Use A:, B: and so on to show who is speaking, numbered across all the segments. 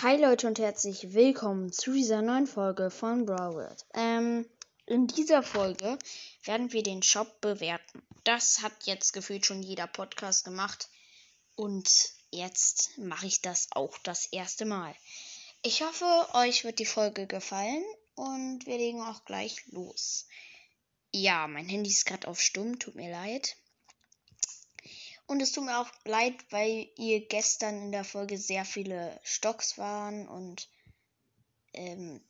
A: Hi Leute und herzlich willkommen zu dieser neuen Folge von Brawl World. Ähm, in dieser Folge werden wir den Shop bewerten. Das hat jetzt gefühlt schon jeder Podcast gemacht und jetzt mache ich das auch das erste Mal. Ich hoffe, euch wird die Folge gefallen und wir legen auch gleich los. Ja, mein Handy ist gerade auf Stumm, tut mir leid. Und es tut mir auch leid, weil ihr gestern in der Folge sehr viele Stocks waren und ähm,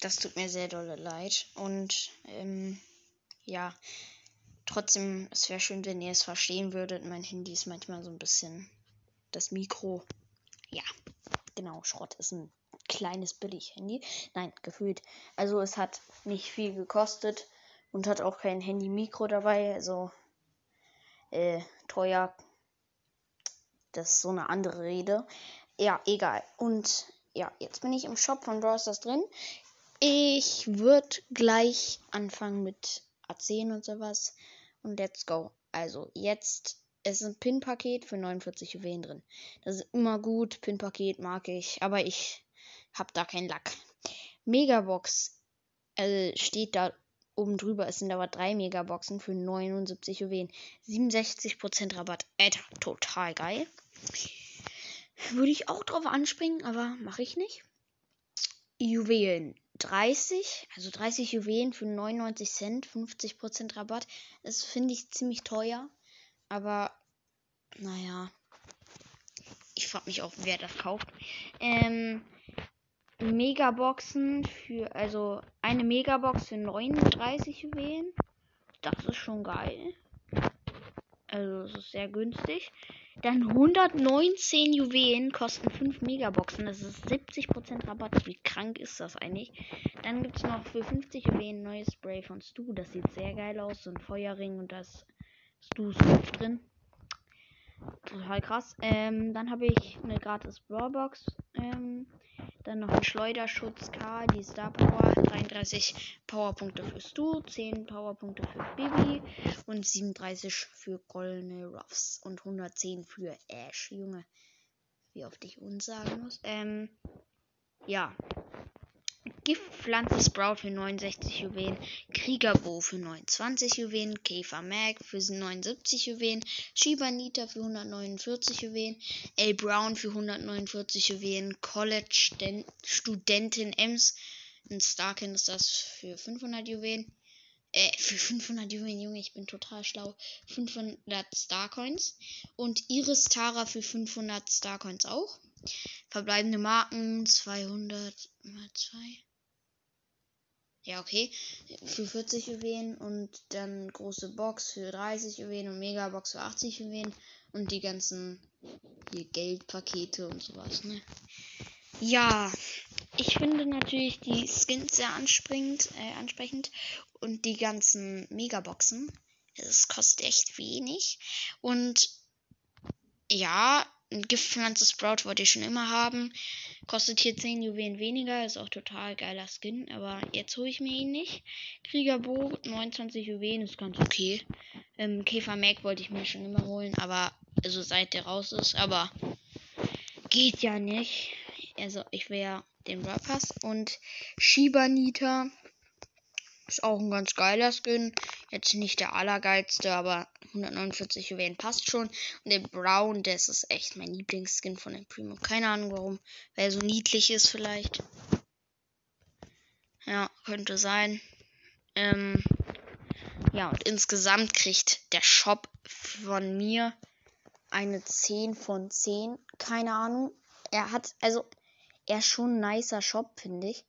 A: das tut mir sehr dolle leid. Und ähm, ja, trotzdem, es wäre schön, wenn ihr es verstehen würdet. Mein Handy ist manchmal so ein bisschen das Mikro. Ja, genau, Schrott ist ein kleines Billig-Handy. Nein, gefühlt. Also es hat nicht viel gekostet und hat auch kein Handy-Mikro dabei. Also äh, teuer. Das ist so eine andere Rede. Ja, egal. Und ja, jetzt bin ich im Shop von Brawl Stars drin. Ich würde gleich anfangen mit A10 und sowas. Und let's go. Also, jetzt ist ein Pin-Paket für 49 Juwelen drin. Das ist immer gut. Pin-Paket mag ich. Aber ich habe da keinen Lack. Megabox äh, steht da oben drüber. Es sind aber drei Megaboxen für 79 Juwelen. 67% Rabatt. Alter, total geil. Würde ich auch drauf anspringen, aber mache ich nicht. Juwelen 30, also 30 Juwelen für 99 Cent, 50% Rabatt. Das finde ich ziemlich teuer. Aber, naja. Ich frage mich auch, wer das kauft. Ähm, Megaboxen für, also eine Megabox für 39 Juwelen. Das ist schon geil. Also es ist sehr günstig. Dann 119 Juwelen kosten 5 Megaboxen. Das ist 70% Rabatt. Wie krank ist das eigentlich? Dann gibt es noch für 50 Juwelen neues Spray von Stu. Das sieht sehr geil aus. So ein Feuerring und das Stu's Kopf drin. Total krass. Ähm, dann habe ich eine gratis Brawlbox. Ähm, dann noch ein Schleuderschutz K, die Star Power, 33 Powerpunkte für Stu, 10 Powerpunkte für Bibi und 37 für goldene Ruffs und 110 für Ash. Junge, wie oft ich uns sagen muss. Ähm, ja. Giftpflanze Sprout für 69 Juwelen, Kriegerbo für 29 Juwelen, Käfer Mag für 79 Juwelen, Shibanita für 149 Juwelen, L. Brown für 149 Juwelen, College Studentin Ems, ein Starkin ist das für 500 Juwelen, äh, für 500 Juwelen, Junge, ich bin total schlau, 500 Starcoins und Iris Tara für 500 Starcoins auch. Verbleibende Marken 200 mal 2. Ja, okay. Für 40 Juwelen und dann große Box für 30 Juwelen und Megabox für 80 Juwelen und die ganzen hier Geldpakete und sowas, ne? Ja, ich finde natürlich die Skins sehr anspringend, äh, ansprechend und die ganzen Megaboxen. Es kostet echt wenig und ja, ein Giftpflanze Sprout wollte ich schon immer haben. Kostet hier 10 Juwelen weniger. Ist auch total geiler Skin. Aber jetzt hole ich mir ihn nicht. Kriegerbo 29 Juwelen ist ganz okay. Ähm, Käfer Mac wollte ich mir schon immer holen. Aber, also seit der raus ist. Aber geht ja nicht. Also ich will ja den Brawl Pass. Und Shibanita ist auch ein ganz geiler Skin. Jetzt nicht der allergeilste, aber 149 Juwelen passt schon. Und der Brown, das ist echt mein Lieblingsskin von dem Primo. Keine Ahnung warum. Weil er so niedlich ist vielleicht. Ja, könnte sein. Ähm, ja, und insgesamt kriegt der Shop von mir eine 10 von 10. Keine Ahnung. Er hat, also, er ist schon ein nicer Shop, finde ich.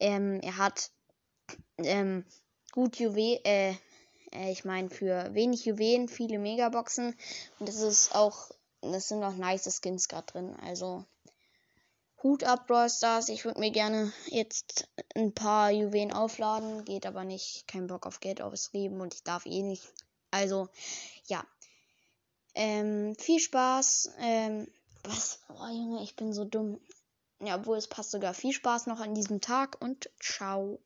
A: Ähm, er hat ähm, gut Juwelen, äh, äh, ich meine für wenig Juwelen viele Megaboxen und das ist auch, das sind auch nice Skins gerade drin. Also Hut ab, Brawl Stars. Ich würde mir gerne jetzt ein paar Juwelen aufladen, geht aber nicht. Kein Bock auf Geld ausgeben und ich darf eh nicht. Also, ja. Ähm, viel Spaß. Ähm, was? Oh, Junge, ich bin so dumm. Ja, obwohl es passt sogar. Viel Spaß noch an diesem Tag und ciao.